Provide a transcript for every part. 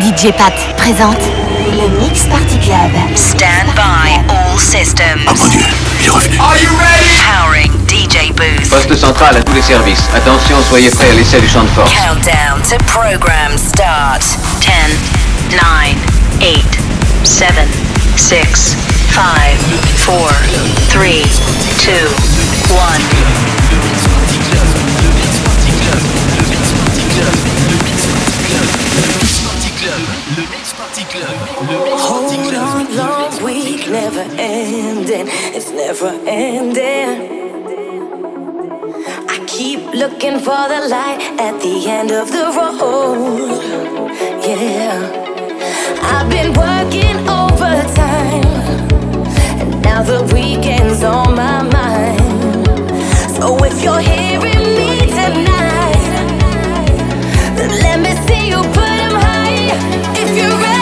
DJ Pat présente le Mix Party Club. Stand by all systems. Oh mon dieu, il est revenu. Are you ready? Powering DJ booth. Poste central à tous les services. Attention, soyez prêts à l'essai du champ de force. Countdown to program start. 10, 9, 8, 7, 6, 5, 4, 3, 2, 1. Week, never ending. It's never ending. I keep looking for the light at the end of the road. Yeah, I've been working overtime, and now the weekend's on my mind. So if you're hearing me tonight, then let me see you put high. If you're ready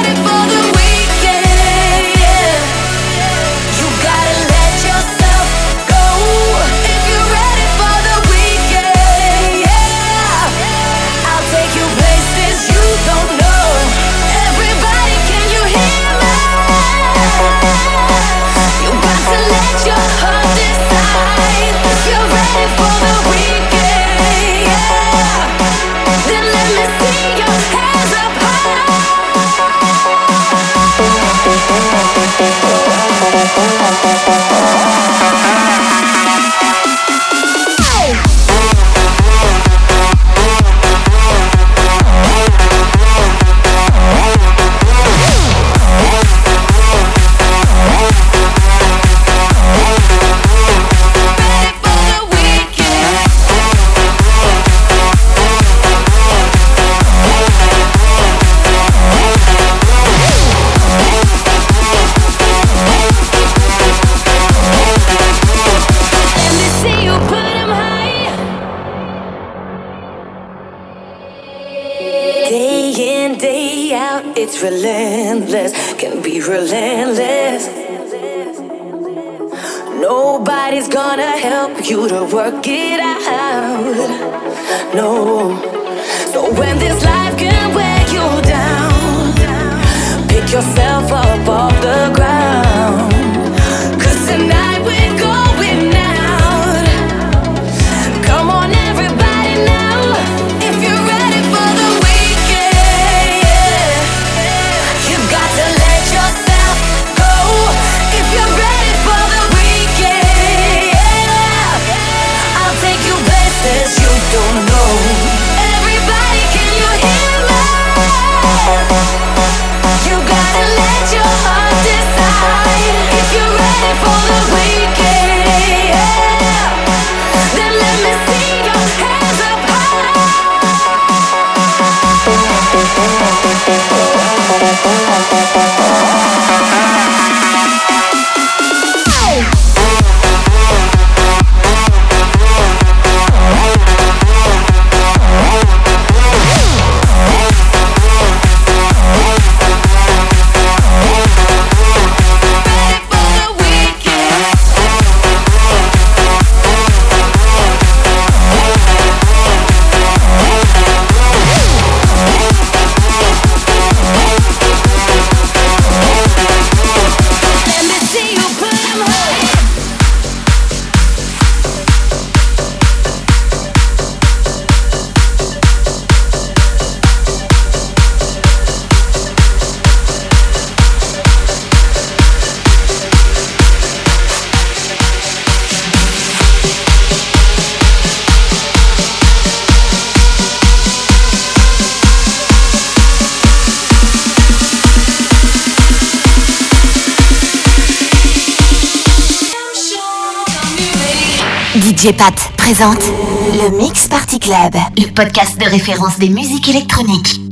DJ présente le Mix Party Club, le podcast de référence des musiques électroniques.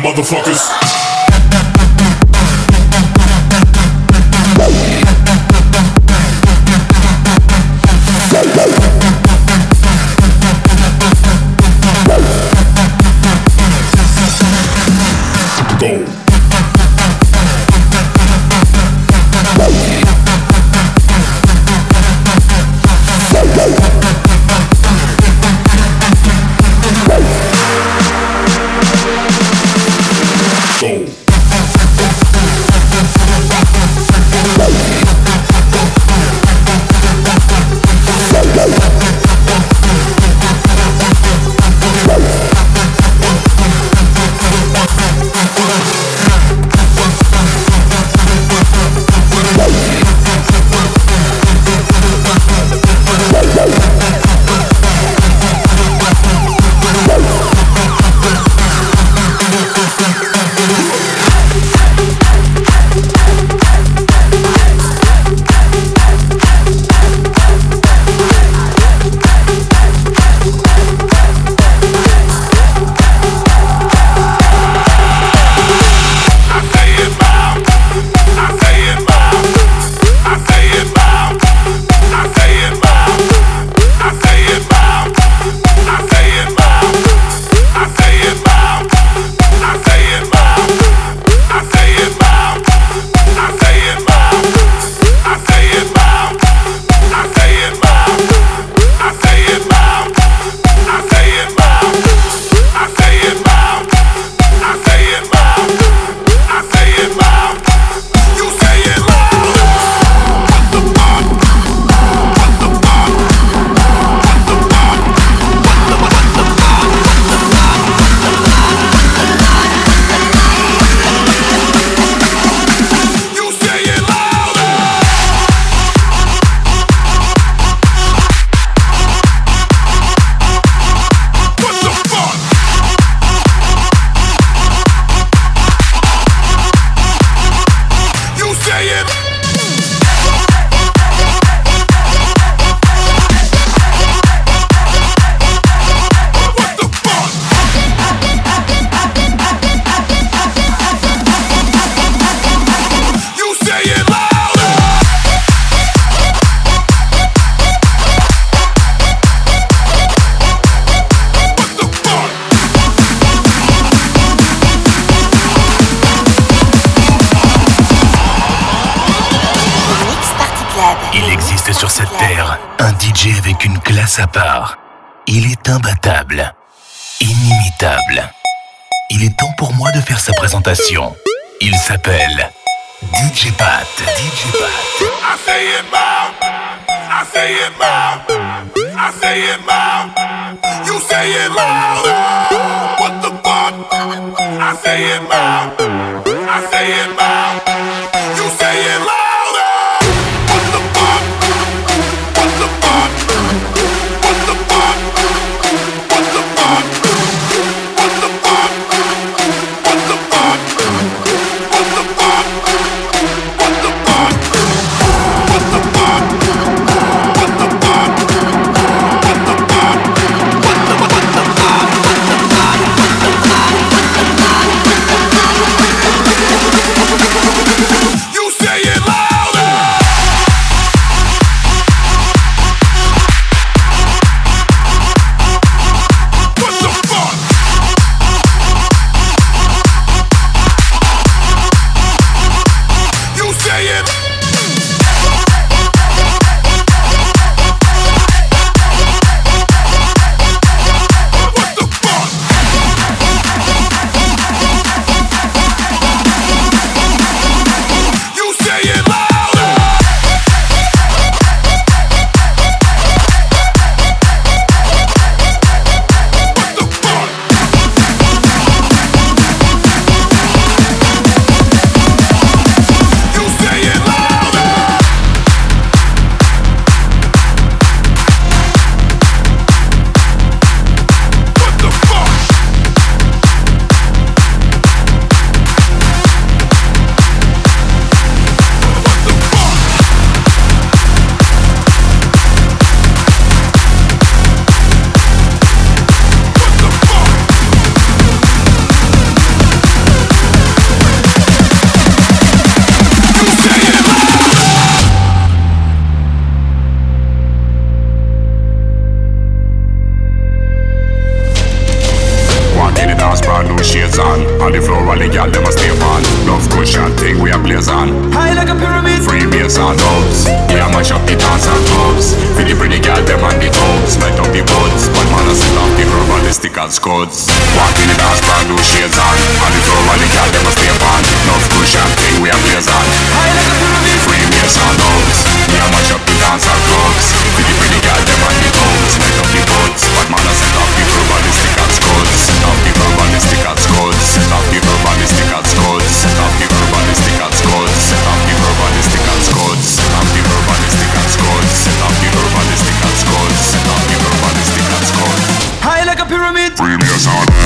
Motherfuckers. On. The floor, all the girl them a stay on. Love cushion thing we a blaze on. High like a pyramid. Free bass and dubs. We a mash up the dance and clubs. For the pretty girl them on the toes. Light up the buds. One man a set off the verbalistic and scuds. Walk in the dance, brand new shades on. On the floor, all the girl them a stay on. Love cushion thing we a blaze on. High like a pyramid. Free bass and dubs. We a mash up the dance and clubs. For the pretty girl them on the toes. Light up the buds. One man a set off the verbalistic and scuds. Set off the verbalistic and high like Premium Sound.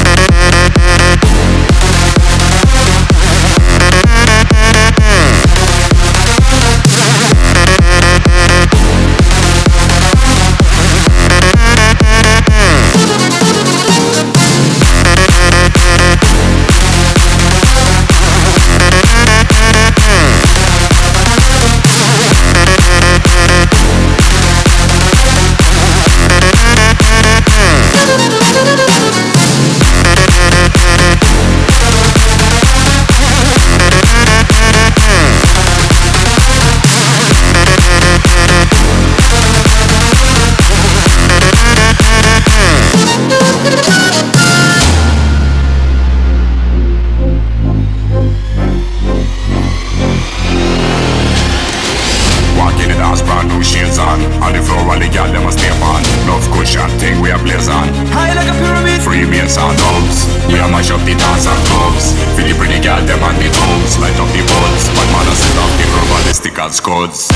Mash up the dance and clubs. For the pretty girl them on the toes. Light up the buds. One man a set off the verbalistic and scuds.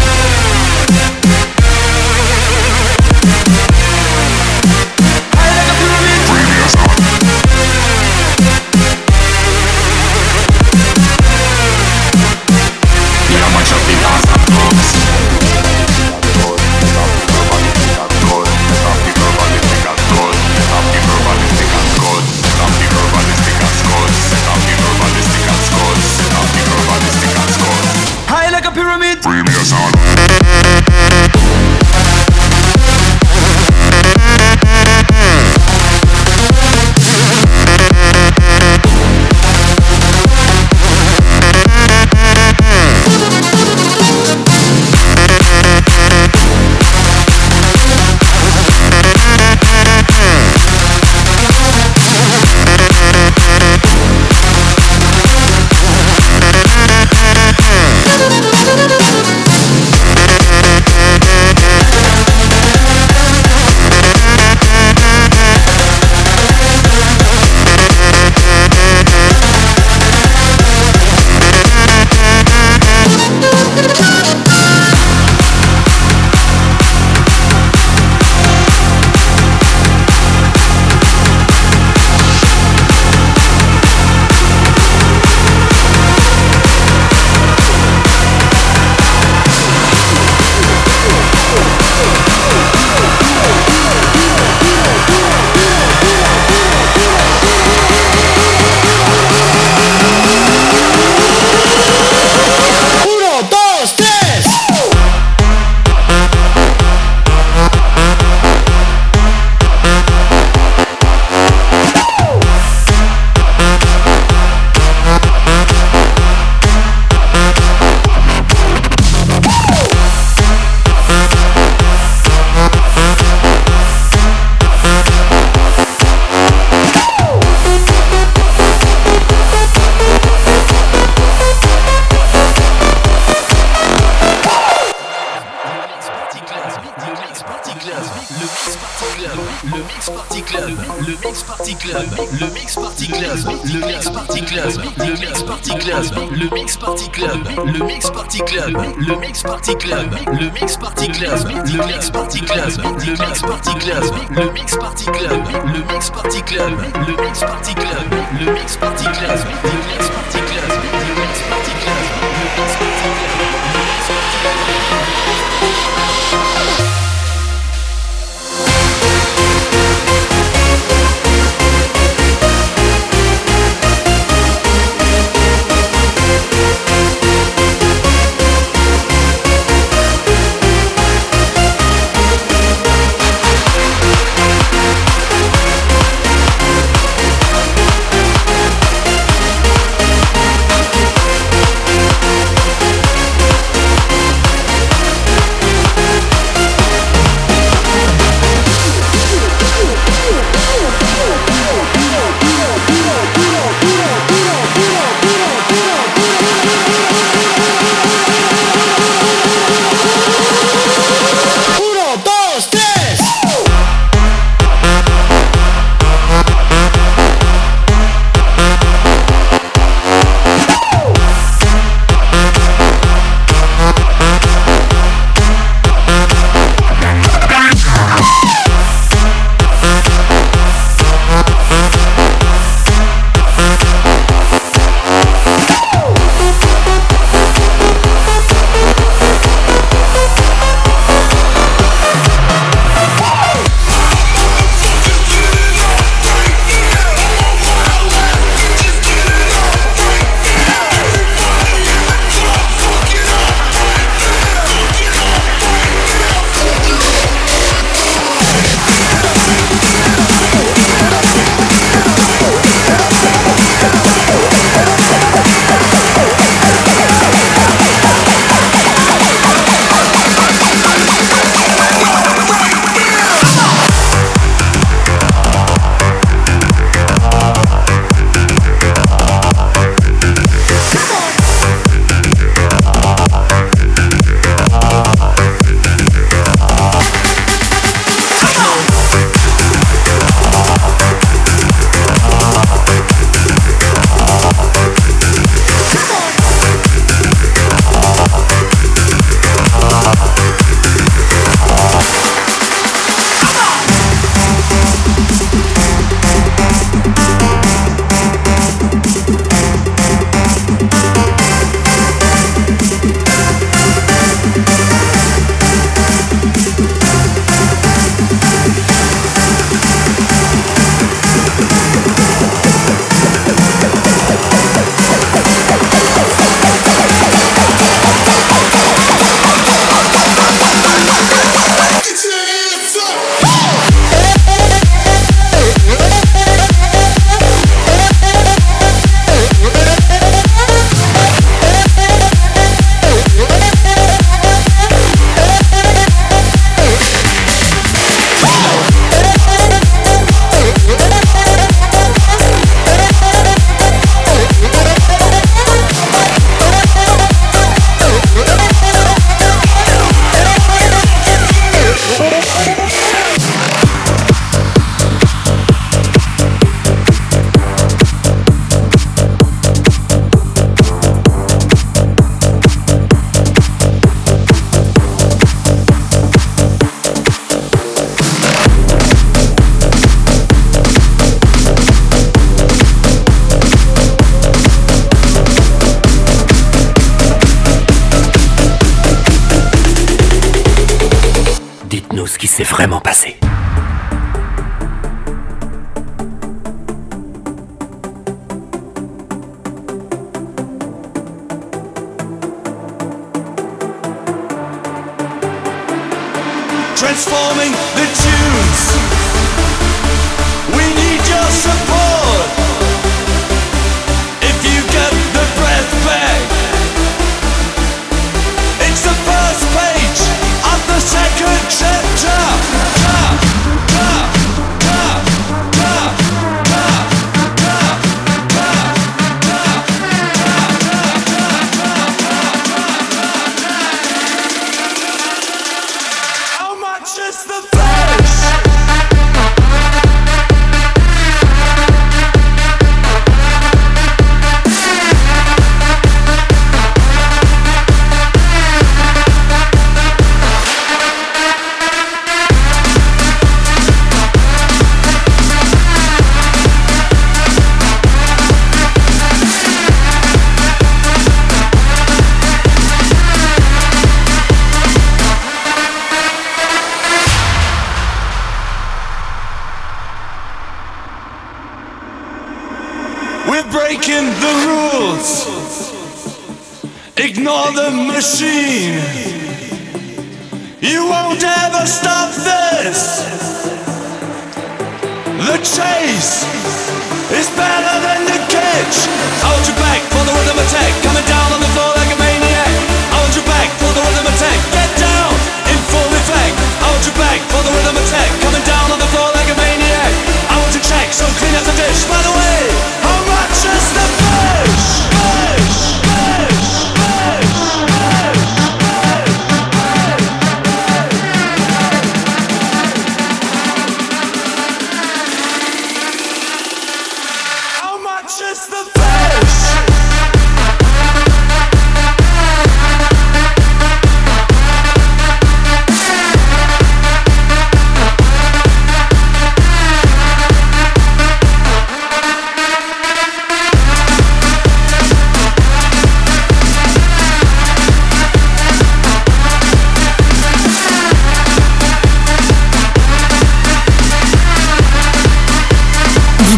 Le Mix Party Club, le Mix Party Club, le Mix Party Club, le Mix Party Club, le Mix Party Club, le Mix Party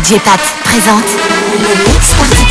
DJ Pat présente le mix.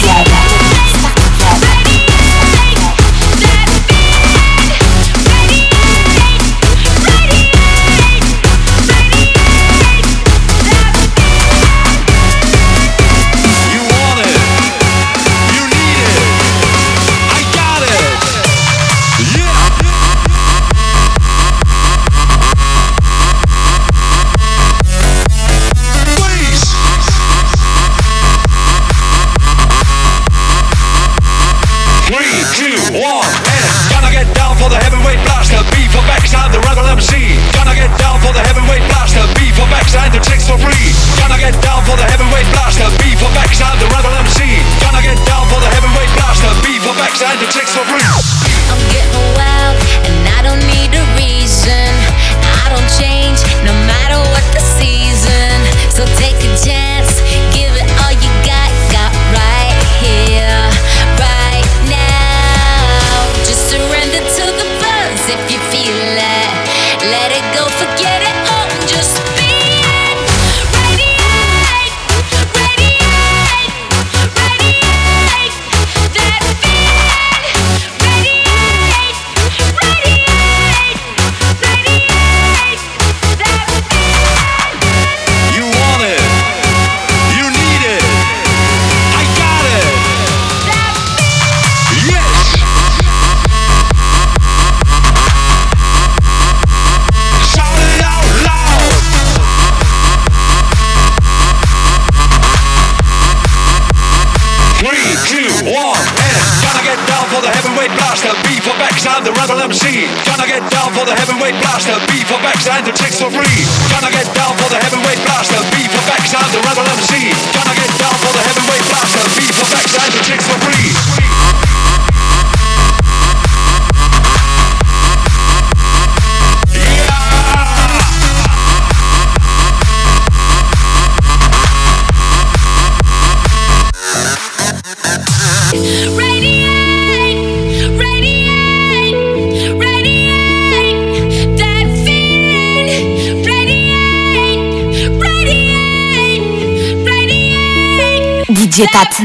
Get up.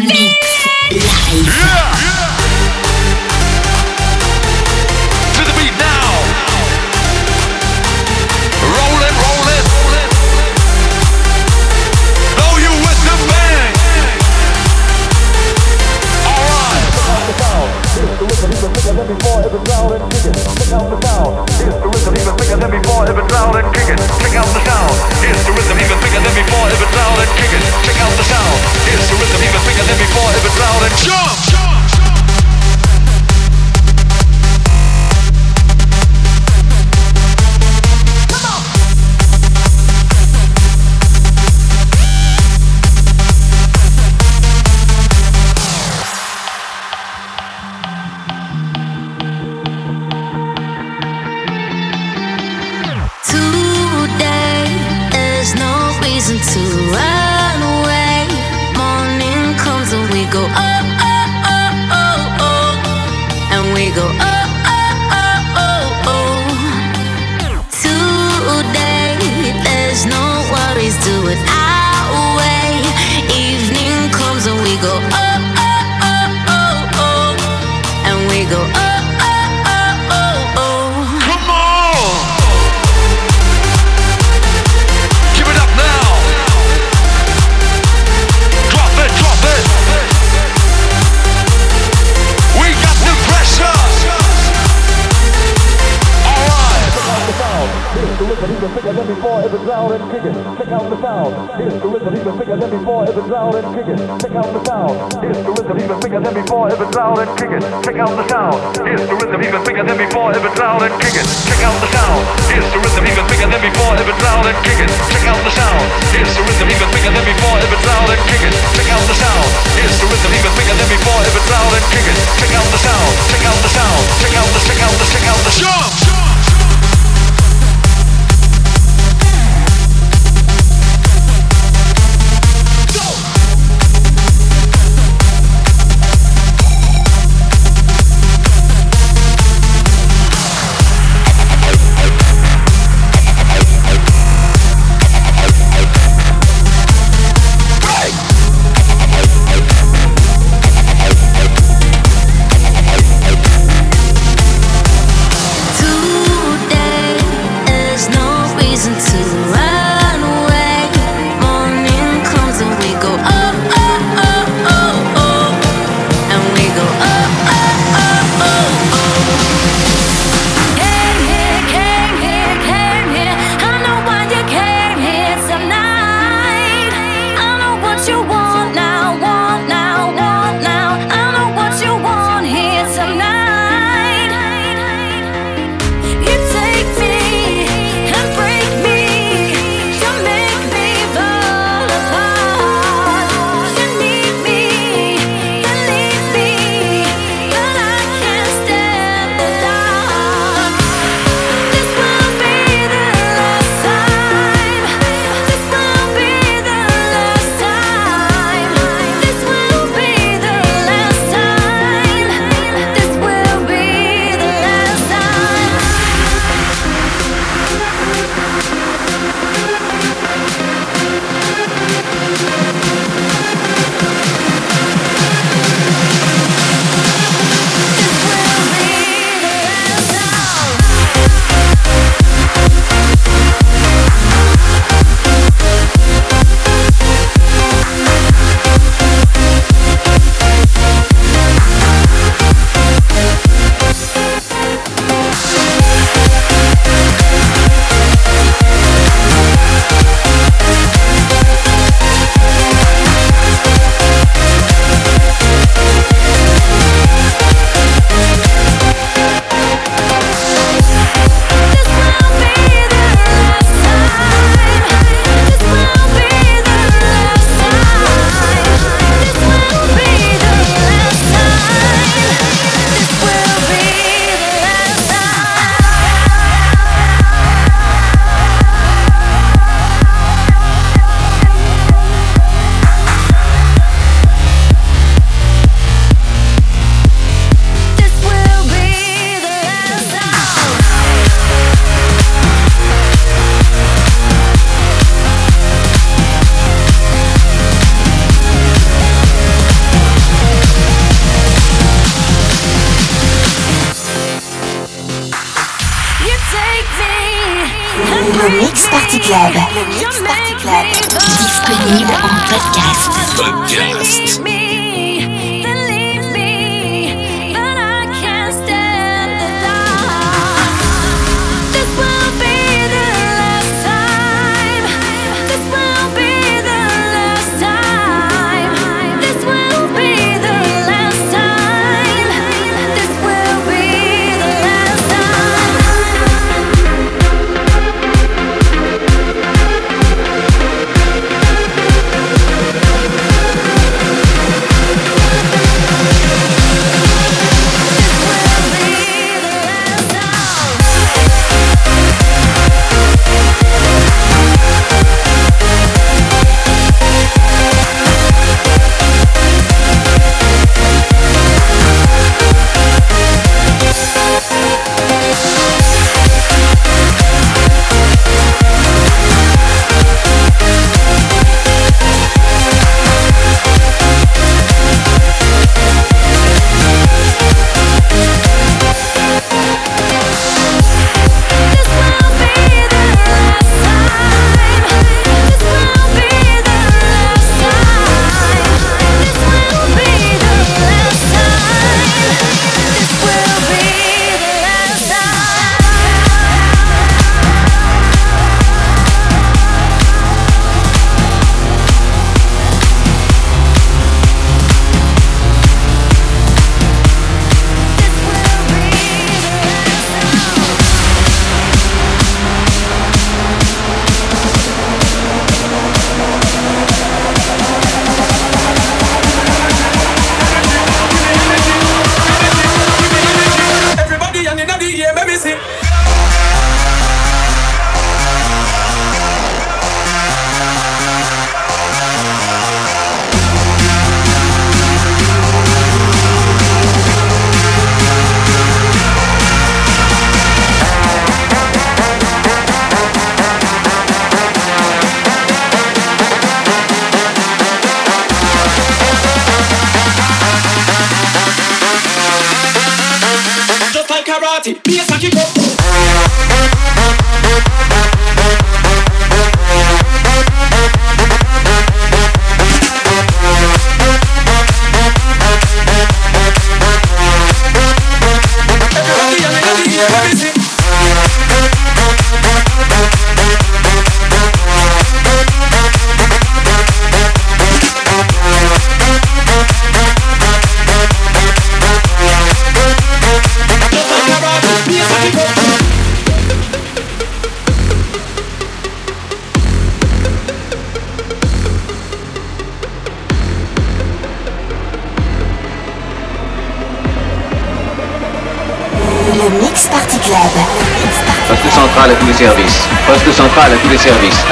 party, a and kick up.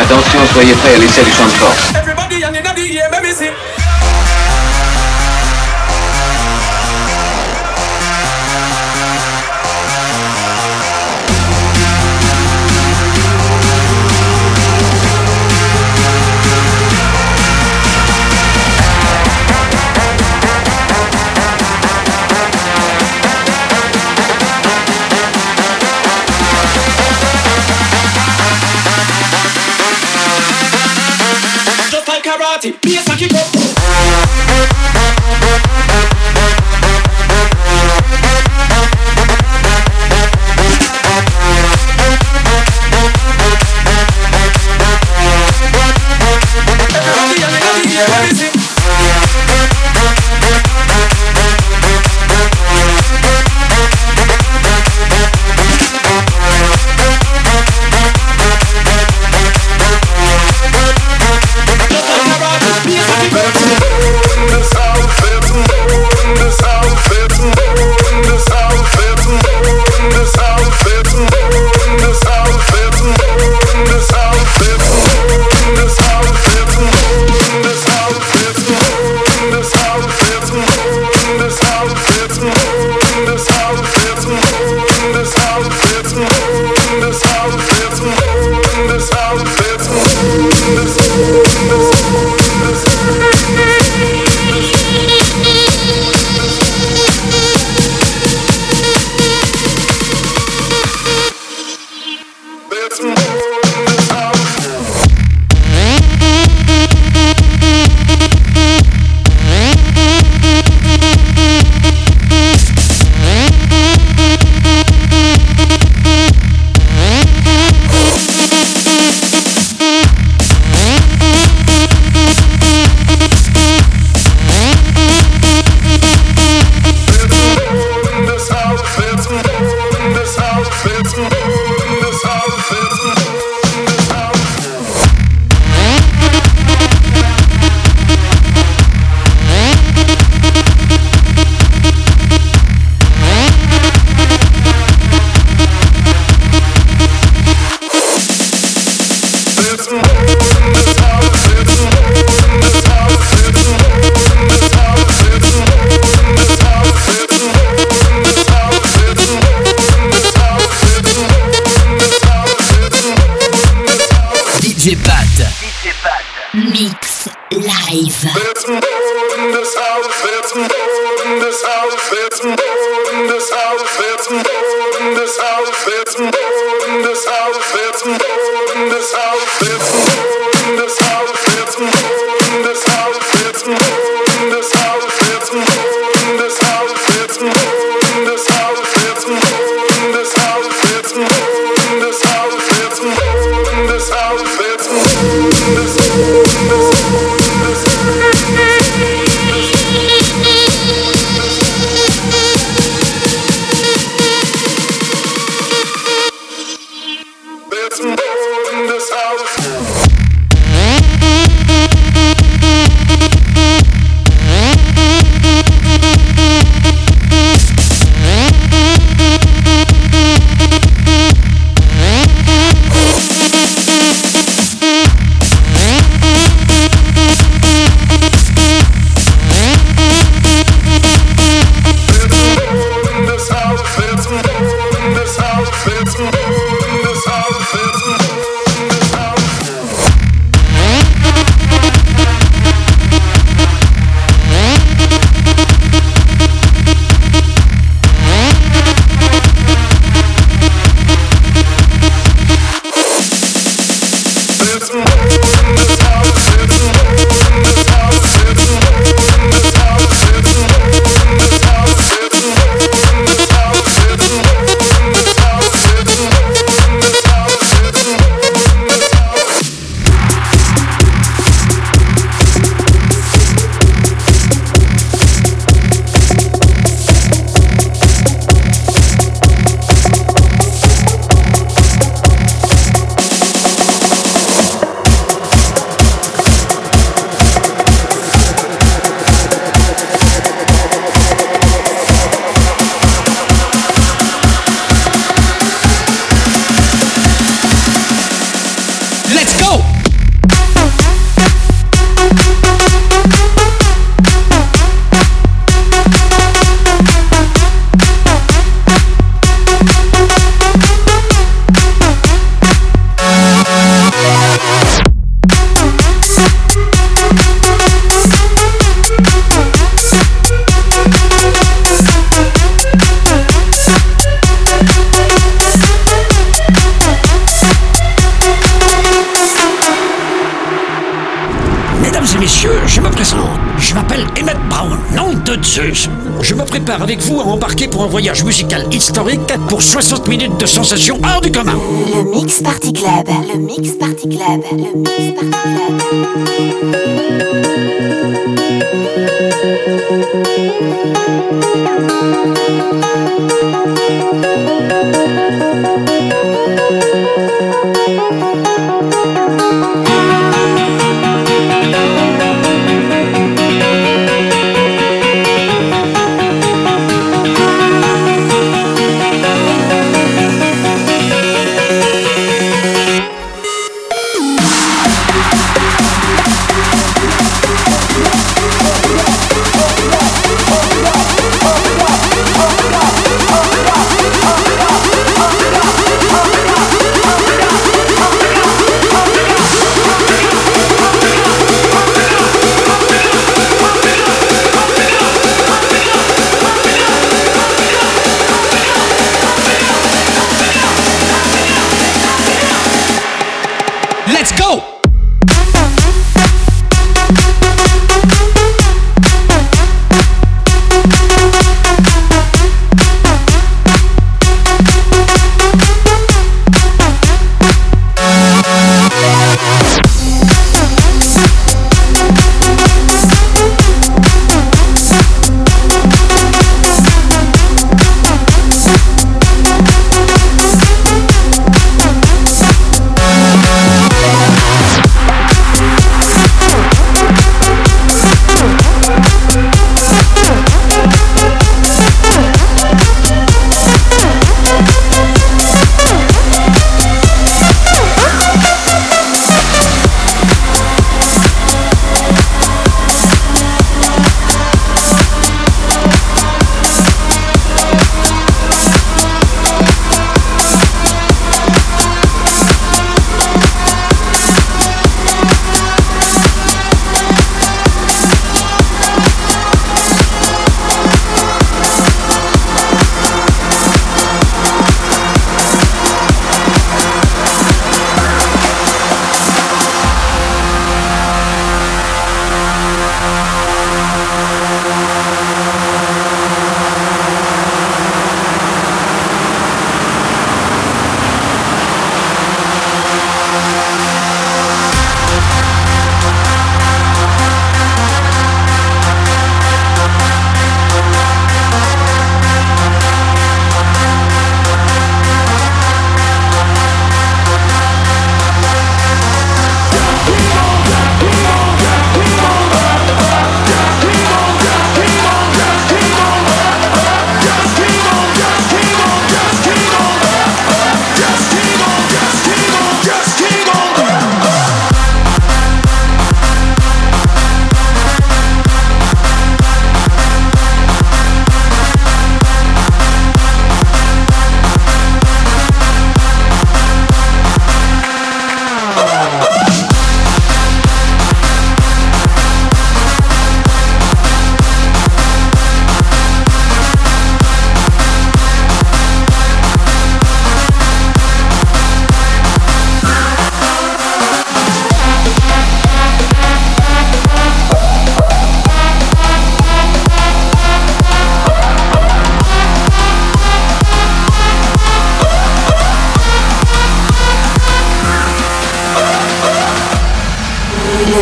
Attention, soyez prêts à laisser It's champs de force. Voyage musical historique pour 60 minutes de sensations hors du commun. Le Mix Party Club. Le Mix Party Club. Le Mix Party Let's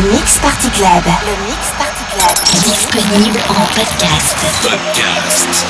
Le Mix Party Club. Le Mix Party Club. Disponible en podcast. Podcast.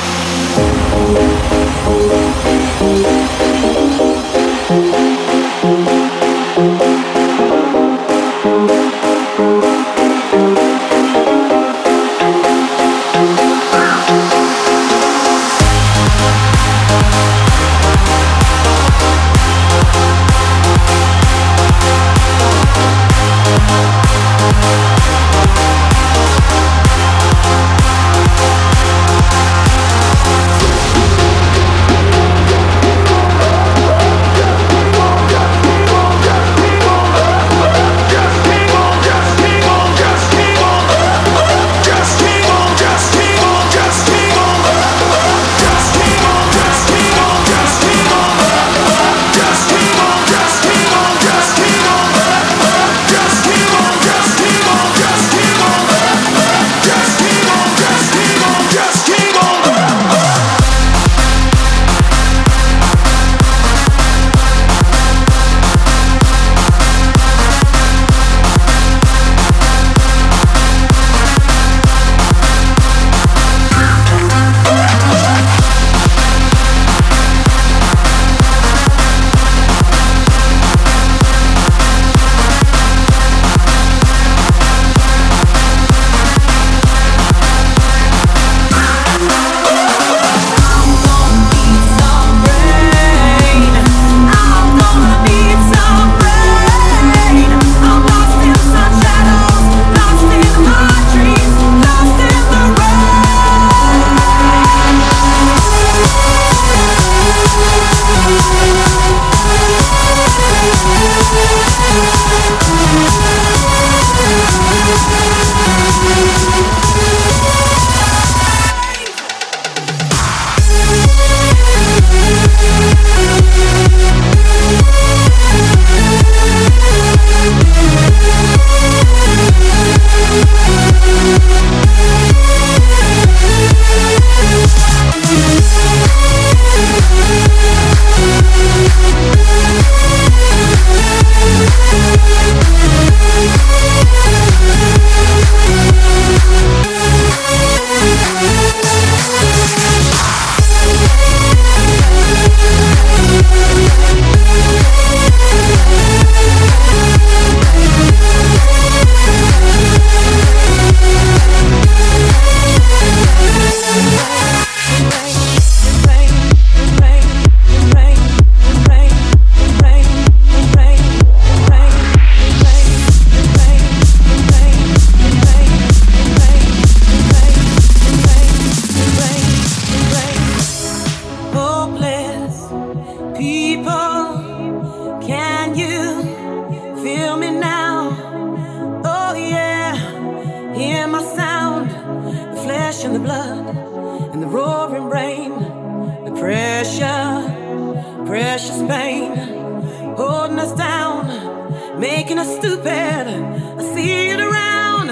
too. I see it around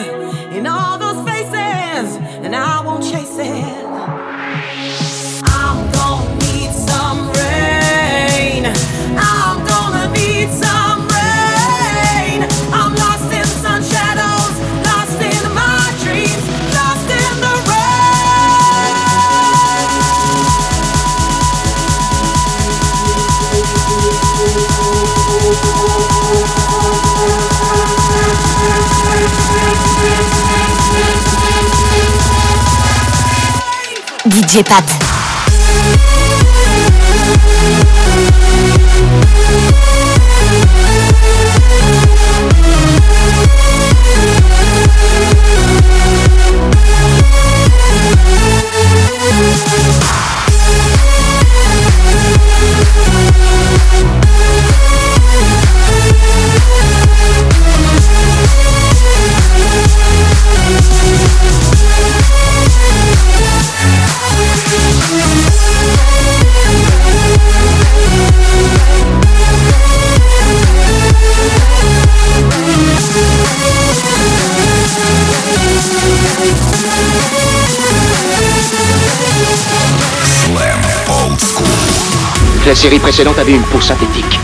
in all those faces, and I won't chase it. I'm gone. hip hop. La série précédente avait une peau synthétique.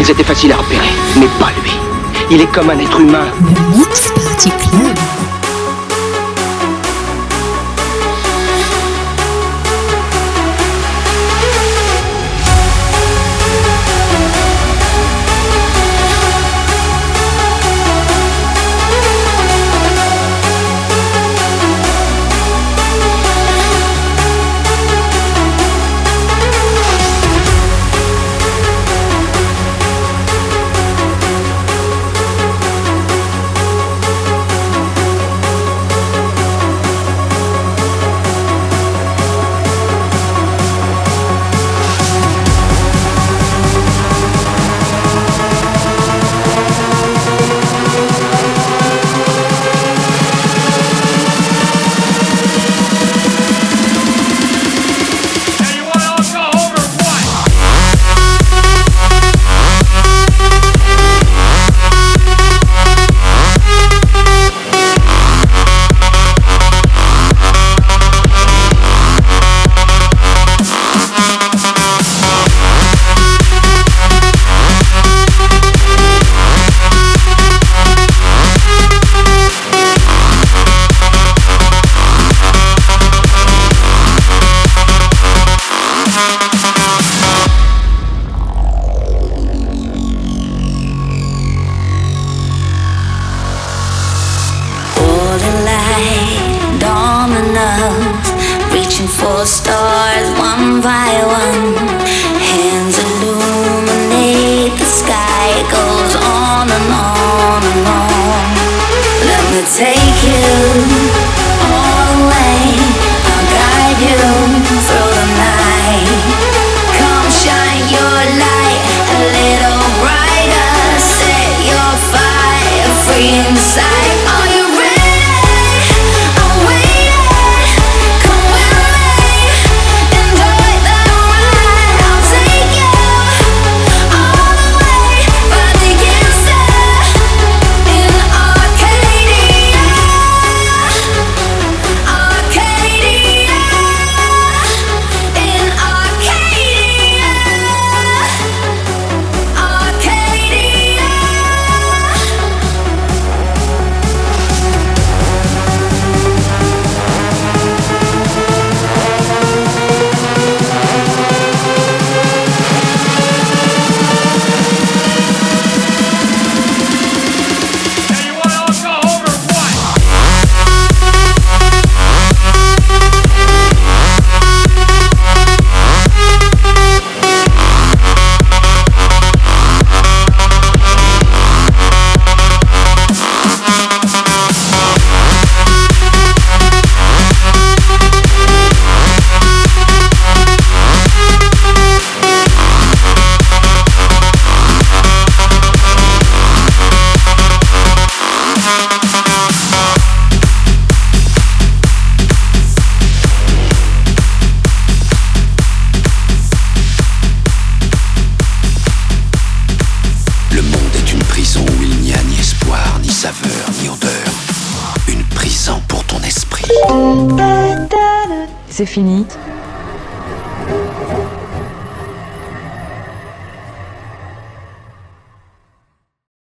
Ils étaient faciles à repérer, mais pas lui. Il est comme un être humain.